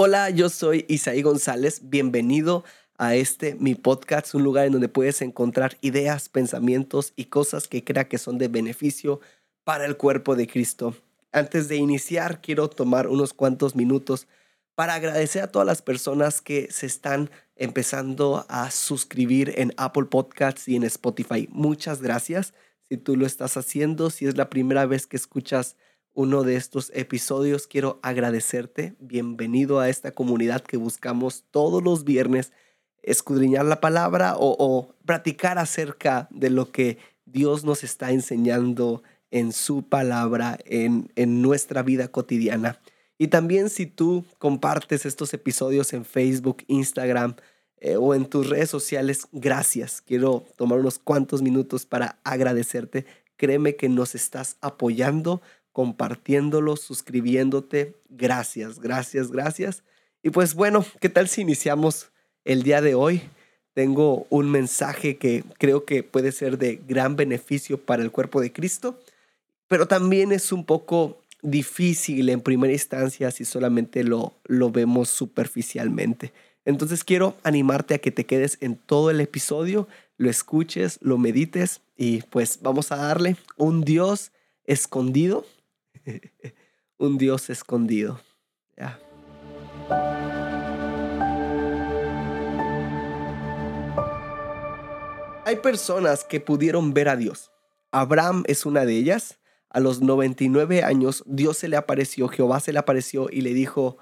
Hola, yo soy Isaí González. Bienvenido a este mi podcast, un lugar en donde puedes encontrar ideas, pensamientos y cosas que crea que son de beneficio para el cuerpo de Cristo. Antes de iniciar, quiero tomar unos cuantos minutos para agradecer a todas las personas que se están empezando a suscribir en Apple Podcasts y en Spotify. Muchas gracias si tú lo estás haciendo, si es la primera vez que escuchas uno de estos episodios, quiero agradecerte. Bienvenido a esta comunidad que buscamos todos los viernes escudriñar la palabra o, practicar acerca de lo que Dios nos está enseñando en su palabra, en, en nuestra vida cotidiana. Y también si tú compartes estos episodios en Facebook, Instagram eh, o en tus redes sociales, gracias. Quiero tomar unos cuantos minutos para agradecerte. Créeme que nos estás apoyando compartiéndolo, suscribiéndote. Gracias, gracias, gracias. Y pues bueno, ¿qué tal si iniciamos el día de hoy? Tengo un mensaje que creo que puede ser de gran beneficio para el cuerpo de Cristo, pero también es un poco difícil en primera instancia si solamente lo, lo vemos superficialmente. Entonces quiero animarte a que te quedes en todo el episodio, lo escuches, lo medites y pues vamos a darle un Dios escondido un Dios escondido. Hay personas que pudieron ver a Dios. Abraham es una de ellas. A los 99 años, Dios se le apareció, Jehová se le apareció y le dijo,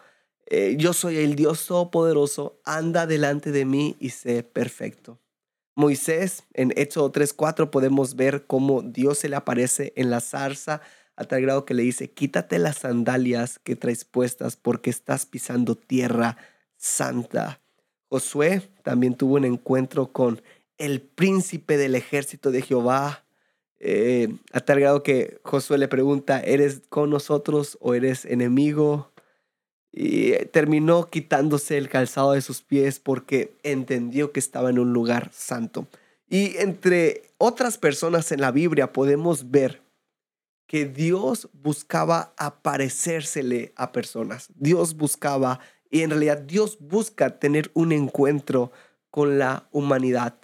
eh, yo soy el Dios Todopoderoso, anda delante de mí y sé perfecto. Moisés, en Éxodo 3.4 podemos ver cómo Dios se le aparece en la zarza a tal grado que le dice, quítate las sandalias que traes puestas porque estás pisando tierra santa. Josué también tuvo un encuentro con el príncipe del ejército de Jehová, eh, a tal grado que Josué le pregunta, ¿eres con nosotros o eres enemigo? Y terminó quitándose el calzado de sus pies porque entendió que estaba en un lugar santo. Y entre otras personas en la Biblia podemos ver que Dios buscaba aparecérsele a personas. Dios buscaba, y en realidad Dios busca tener un encuentro con la humanidad.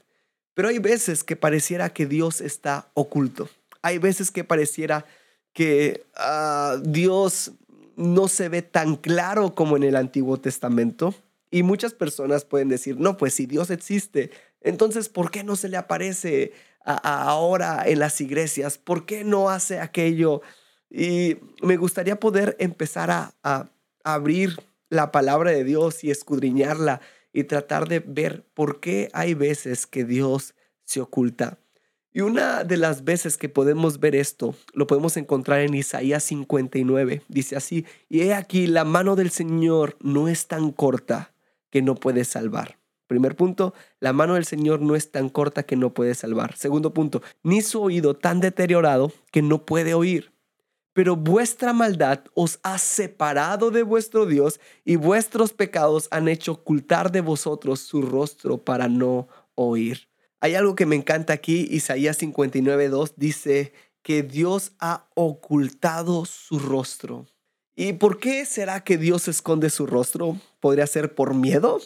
Pero hay veces que pareciera que Dios está oculto. Hay veces que pareciera que ah, Dios no se ve tan claro como en el Antiguo Testamento. Y muchas personas pueden decir, no, pues si Dios existe, entonces ¿por qué no se le aparece ahora en las iglesias? ¿Por qué no hace aquello? Y me gustaría poder empezar a, abrir la palabra de Dios y escudriñarla y tratar de ver por qué hay veces que Dios se oculta. Y una de las veces que podemos ver esto, lo podemos encontrar en Isaías 59. Dice así, y he aquí, la mano del Señor no es tan corta que no puede salvar Primer punto, la mano del Señor no es tan corta que no puede salvar. Segundo punto, ni su oído tan deteriorado que no puede oír. Pero vuestra maldad os ha separado de vuestro Dios y vuestros pecados han hecho ocultar de vosotros su rostro para no oír. Hay algo que me encanta aquí, Isaías 59.2 dice que Dios ha ocultado su rostro. ¿Y por qué será que Dios esconde su rostro? ¿Podría ser por miedo?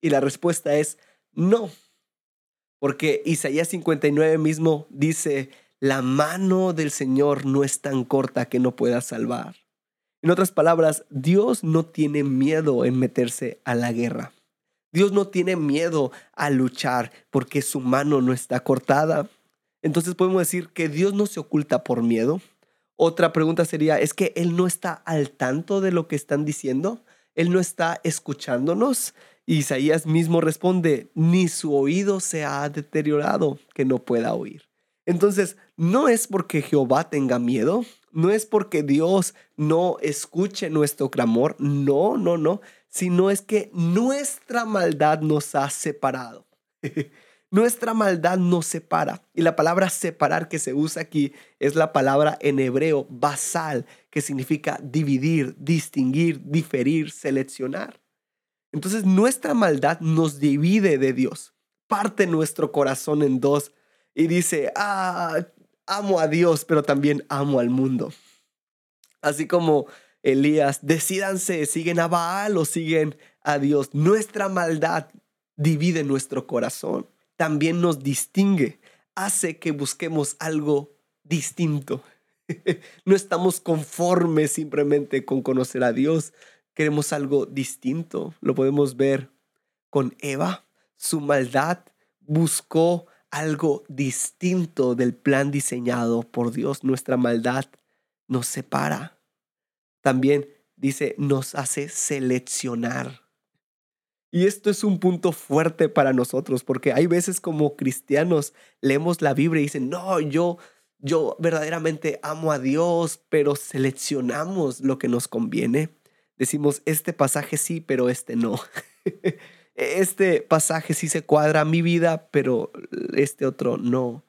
Y la respuesta es no. Porque Isaías 59 mismo dice, la mano del Señor no es tan corta que no pueda salvar. En otras palabras, Dios no tiene miedo en meterse a la guerra. Dios no tiene miedo a luchar porque su mano no está cortada. Entonces podemos decir que Dios no se oculta por miedo. Otra pregunta sería, ¿es que Él no está al tanto de lo que están diciendo? ¿Él no está escuchándonos? Isaías mismo responde, ni su oído se ha deteriorado que no pueda oír. Entonces, no es porque Jehová tenga miedo, no es porque Dios no escuche nuestro clamor, no, no, no, sino es que nuestra maldad nos ha separado. nuestra maldad nos separa. Y la palabra separar que se usa aquí es la palabra en hebreo basal, que significa dividir, distinguir, diferir, seleccionar. Entonces nuestra maldad nos divide de Dios, parte nuestro corazón en dos y dice, ah, amo a Dios, pero también amo al mundo. Así como Elías, decídanse, siguen a Baal o siguen a Dios. Nuestra maldad divide nuestro corazón, también nos distingue, hace que busquemos algo distinto. no estamos conformes simplemente con conocer a Dios, queremos algo distinto. Lo podemos ver con Eva. Su maldad buscó algo distinto del plan diseñado por Dios. Nuestra maldad nos separa. También dice, nos hace seleccionar. Y esto es un punto fuerte para nosotros, porque hay veces como cristianos leemos la Biblia y dicen, no, yo, yo verdaderamente amo a Dios, pero seleccionamos lo que nos conviene. Decimos, este pasaje sí, pero este no. este pasaje sí se cuadra a mi vida, pero este otro no.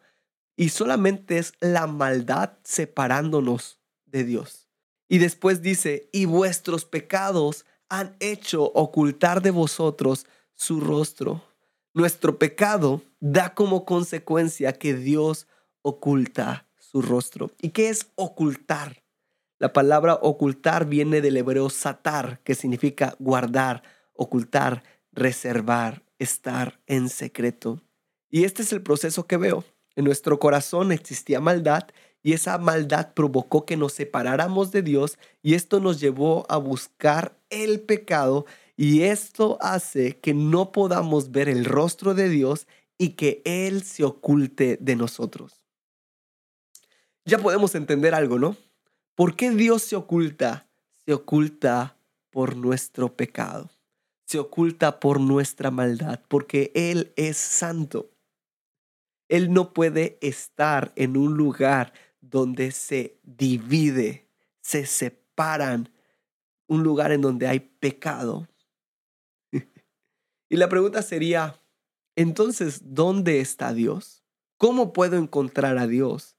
Y solamente es la maldad separándonos de Dios. Y después dice, y vuestros pecados han hecho ocultar de vosotros su rostro. Nuestro pecado da como consecuencia que Dios oculta su rostro. ¿Y qué es ocultar? La palabra ocultar viene del hebreo satar, que significa guardar, ocultar, reservar, estar en secreto. Y este es el proceso que veo. En nuestro corazón existía maldad y esa maldad provocó que nos separáramos de Dios y esto nos llevó a buscar el pecado y esto hace que no podamos ver el rostro de Dios y que Él se oculte de nosotros. Ya podemos entender algo, ¿no? ¿Por qué Dios se oculta? Se oculta por nuestro pecado se oculta por nuestra maldad, porque Él es santo. Él no puede estar en un lugar donde se divide, se separan, un lugar en donde hay pecado. y la pregunta sería, entonces, ¿dónde está Dios? ¿Cómo puedo encontrar a Dios?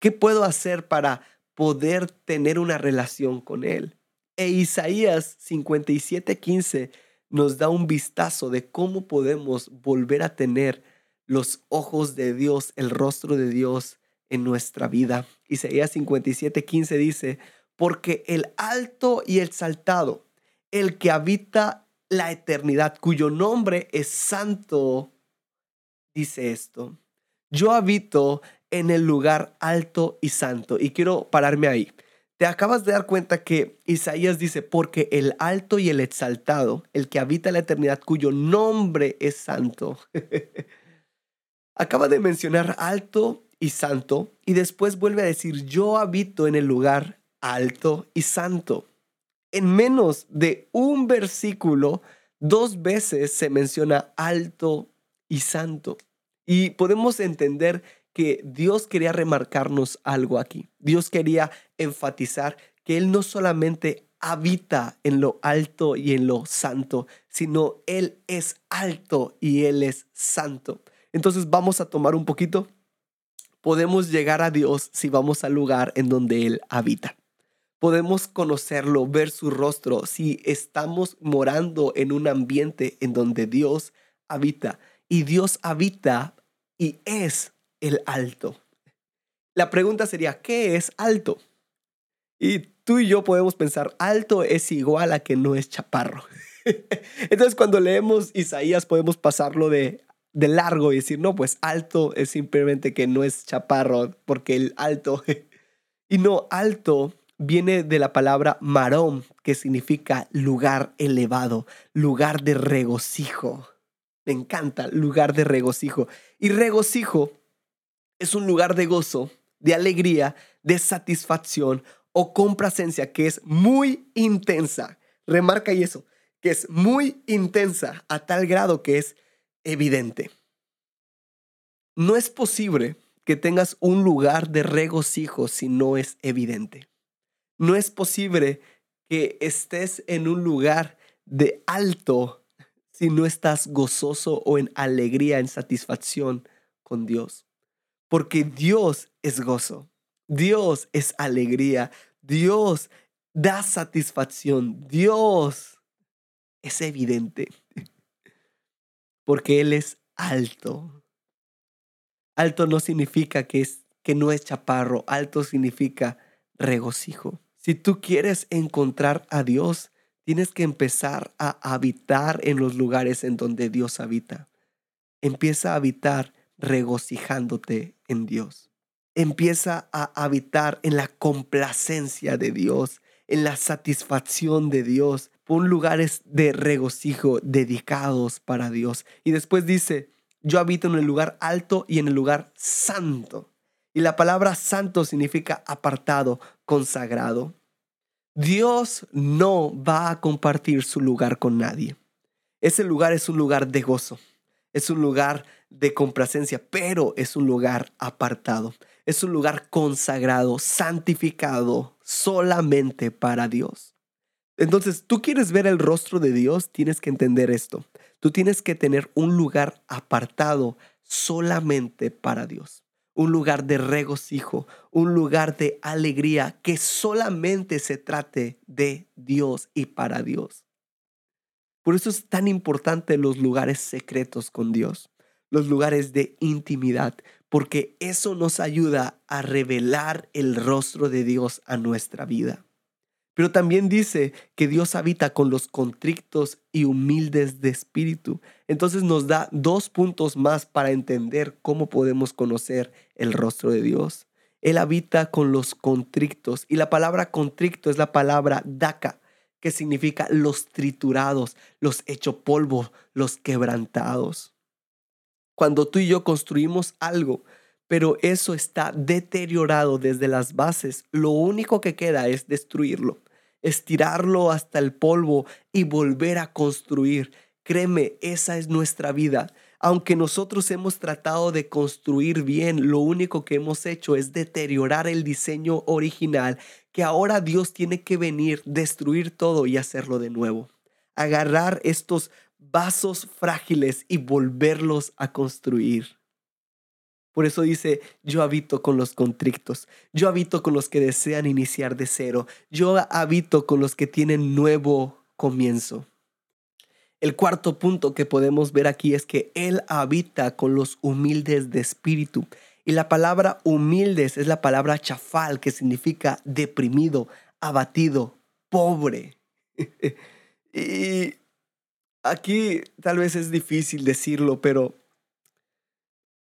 ¿Qué puedo hacer para poder tener una relación con Él? E Isaías 57:15 nos da un vistazo de cómo podemos volver a tener los ojos de Dios, el rostro de Dios en nuestra vida. Isaías 57, 15 dice, porque el alto y el saltado, el que habita la eternidad, cuyo nombre es santo, dice esto. Yo habito en el lugar alto y santo. Y quiero pararme ahí. Te acabas de dar cuenta que Isaías dice, porque el alto y el exaltado, el que habita la eternidad, cuyo nombre es santo. Acaba de mencionar alto y santo y después vuelve a decir, yo habito en el lugar alto y santo. En menos de un versículo, dos veces se menciona alto y santo. Y podemos entender que Dios quería remarcarnos algo aquí. Dios quería enfatizar que Él no solamente habita en lo alto y en lo santo, sino Él es alto y Él es santo. Entonces vamos a tomar un poquito. Podemos llegar a Dios si vamos al lugar en donde Él habita. Podemos conocerlo, ver su rostro, si estamos morando en un ambiente en donde Dios habita. Y Dios habita y es el alto. La pregunta sería, ¿qué es alto? Y tú y yo podemos pensar, alto es igual a que no es chaparro. Entonces cuando leemos Isaías podemos pasarlo de, de largo y decir, no, pues alto es simplemente que no es chaparro, porque el alto... y no, alto viene de la palabra marón, que significa lugar elevado, lugar de regocijo. Me encanta, lugar de regocijo. Y regocijo es un lugar de gozo, de alegría, de satisfacción o complacencia que es muy intensa. Remarca y eso, que es muy intensa a tal grado que es evidente. No es posible que tengas un lugar de regocijo si no es evidente. No es posible que estés en un lugar de alto si no estás gozoso o en alegría, en satisfacción con Dios. Porque Dios es gozo, Dios es alegría, Dios da satisfacción, Dios es evidente. Porque Él es alto. Alto no significa que, es, que no es chaparro, alto significa regocijo, Si tú quieres encontrar a Dios, tienes que empezar a habitar en los lugares en donde Dios habita. Empieza a habitar regocijándote en Dios. Empieza a habitar en la complacencia de Dios, en la satisfacción de Dios. Pon lugares de regocijo dedicados para Dios. Y después dice, yo habito en el lugar alto y en el lugar santo. Y la palabra santo significa apartado, consagrado. Dios no va a compartir su lugar con nadie. Ese lugar es un lugar de gozo, es un lugar de complacencia, pero es un lugar apartado, es un lugar consagrado, santificado solamente para Dios. Entonces, tú quieres ver el rostro de Dios, tienes que entender esto. Tú tienes que tener un lugar apartado solamente para Dios un lugar de regocijo, un lugar de alegría que solamente se trate de Dios y para Dios. Por eso es tan importante los lugares secretos con Dios, los lugares de intimidad, porque eso nos ayuda a revelar el rostro de Dios a nuestra vida. Pero también dice que Dios habita con los contrictos y humildes de espíritu. Entonces nos da dos puntos más para entender cómo podemos conocer el rostro de Dios. Él habita con los contrictos y la palabra contricto es la palabra daca, que significa los triturados, los hecho polvo, los quebrantados. Cuando tú y yo construimos algo, pero eso está deteriorado desde las bases. Lo único que queda es destruirlo, estirarlo hasta el polvo y volver a construir. Créeme, esa es nuestra vida. Aunque nosotros hemos tratado de construir bien, lo único que hemos hecho es deteriorar el diseño original, que ahora Dios tiene que venir, destruir todo y hacerlo de nuevo. Agarrar estos vasos frágiles y volverlos a construir. Por eso dice, yo habito con los contrictos, yo habito con los que desean iniciar de cero, yo habito con los que tienen nuevo comienzo. El cuarto punto que podemos ver aquí es que Él habita con los humildes de espíritu. Y la palabra humildes es la palabra chafal, que significa deprimido, abatido, pobre. y aquí tal vez es difícil decirlo, pero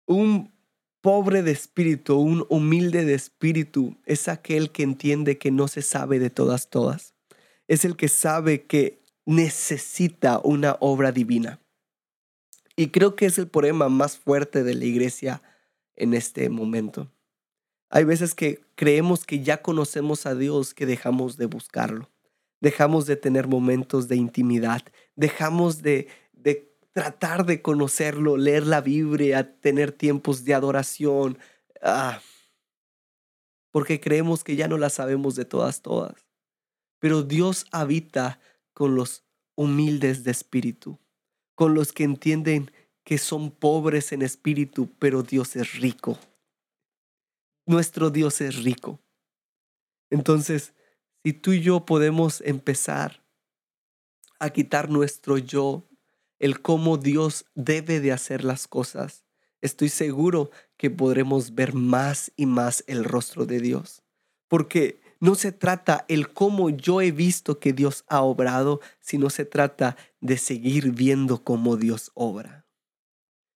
un pobre de espíritu, un humilde de espíritu, es aquel que entiende que no se sabe de todas, todas. Es el que sabe que necesita una obra divina. Y creo que es el problema más fuerte de la iglesia en este momento. Hay veces que creemos que ya conocemos a Dios que dejamos de buscarlo. Dejamos de tener momentos de intimidad. Dejamos de, de tratar de conocerlo, leer la Biblia, tener tiempos de adoración, ah, porque creemos que ya no la sabemos de todas, todas. Pero Dios habita con los humildes de espíritu, con los que entienden que son pobres en espíritu, pero Dios es rico. Nuestro Dios es rico. Entonces, si tú y yo podemos empezar a quitar nuestro yo el cómo Dios debe de hacer las cosas, estoy seguro que podremos ver más y más el rostro de Dios. Porque no se trata el cómo yo he visto que Dios ha obrado, sino se trata de seguir viendo cómo Dios obra.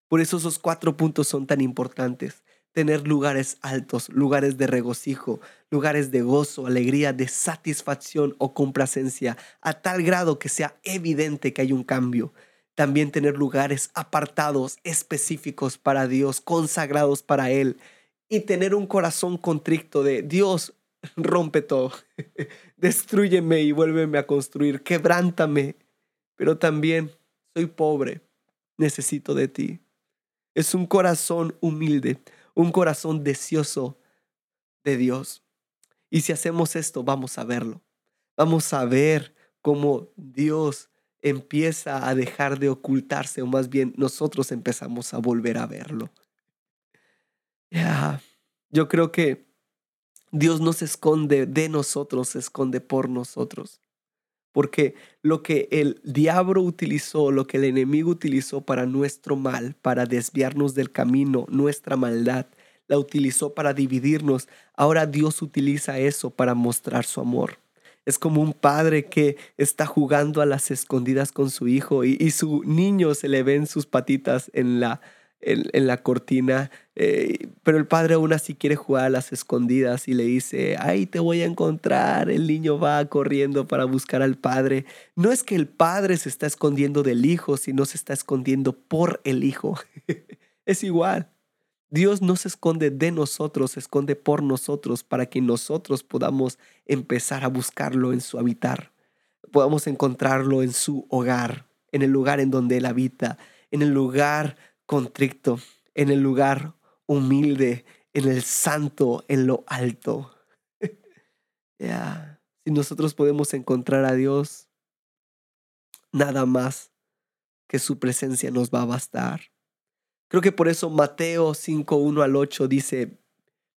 Por eso esos cuatro puntos son tan importantes. Tener lugares altos, lugares de regocijo, lugares de gozo, alegría, de satisfacción o complacencia, a tal grado que sea evidente que hay un cambio también tener lugares apartados, específicos para Dios, consagrados para Él. Y tener un corazón contrito de Dios, rompe todo. Destruyeme y vuélveme a construir. Quebrántame. Pero también soy pobre. Necesito de ti. Es un corazón humilde, un corazón deseoso de Dios. Y si hacemos esto, vamos a verlo. Vamos a ver cómo Dios empieza a dejar de ocultarse, o más bien nosotros empezamos a volver a verlo. Ya, Yo creo que Dios no se esconde de nosotros, se esconde por nosotros. Porque lo que el diablo utilizó, lo que el enemigo utilizó para nuestro mal, para desviarnos del camino, nuestra maldad, la utilizó para dividirnos, ahora Dios utiliza eso para mostrar su amor. Es como un padre que está jugando a las escondidas con su hijo y, su niño se le ven sus patitas en la, en, la cortina, eh, pero el padre aún así quiere jugar a las escondidas y le dice, ay, te voy a encontrar. El niño va corriendo para buscar al padre. No es que el padre se está escondiendo del hijo, sino se está escondiendo por el hijo. es igual. Dios no se esconde de nosotros, se esconde por nosotros para que nosotros podamos empezar a buscarlo en su habitar, podamos encontrarlo en su hogar, en el lugar en donde Él habita, en el lugar en el lugar humilde, en el santo, en lo alto. Si nosotros podemos encontrar a Dios, nada más que su presencia nos va a bastar. Creo que por eso Mateo 5, 1 al 8 dice,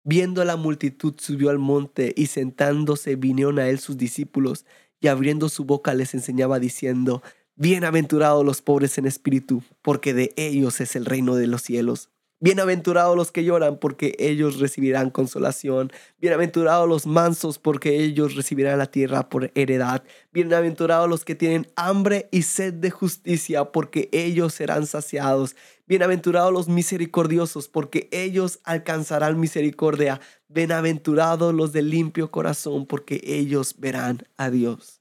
viendo a la multitud subió al monte y sentándose vinieron a él sus discípulos y abriendo su boca les enseñaba diciendo, Bienaventurados los pobres en espíritu, porque de ellos es el reino de los cielos. Bienaventurados los que lloran, porque ellos recibirán consolación. Bienaventurados los mansos, porque ellos recibirán la tierra por heredad. Bienaventurados los que tienen hambre y sed de justicia, porque ellos serán saciados. Bienaventurados los misericordiosos, porque ellos alcanzarán misericordia. Bienaventurados los de limpio corazón, porque ellos verán a Dios.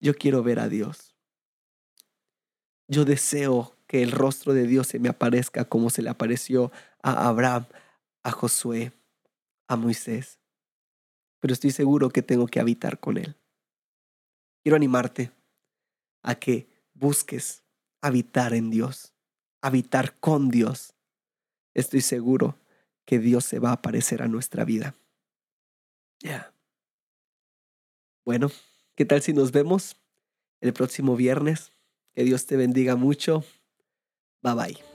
Yo quiero ver a Dios. Yo deseo que el rostro de Dios se me aparezca como se le apareció a Abraham, a Josué, a Moisés. Pero estoy seguro que tengo que habitar con Él. Quiero animarte a que busques habitar en Dios, habitar con Dios. Estoy seguro que Dios se va a aparecer a nuestra vida. Ya. Bueno, ¿qué tal si nos vemos el próximo viernes? Que Dios te bendiga mucho. Bye bye.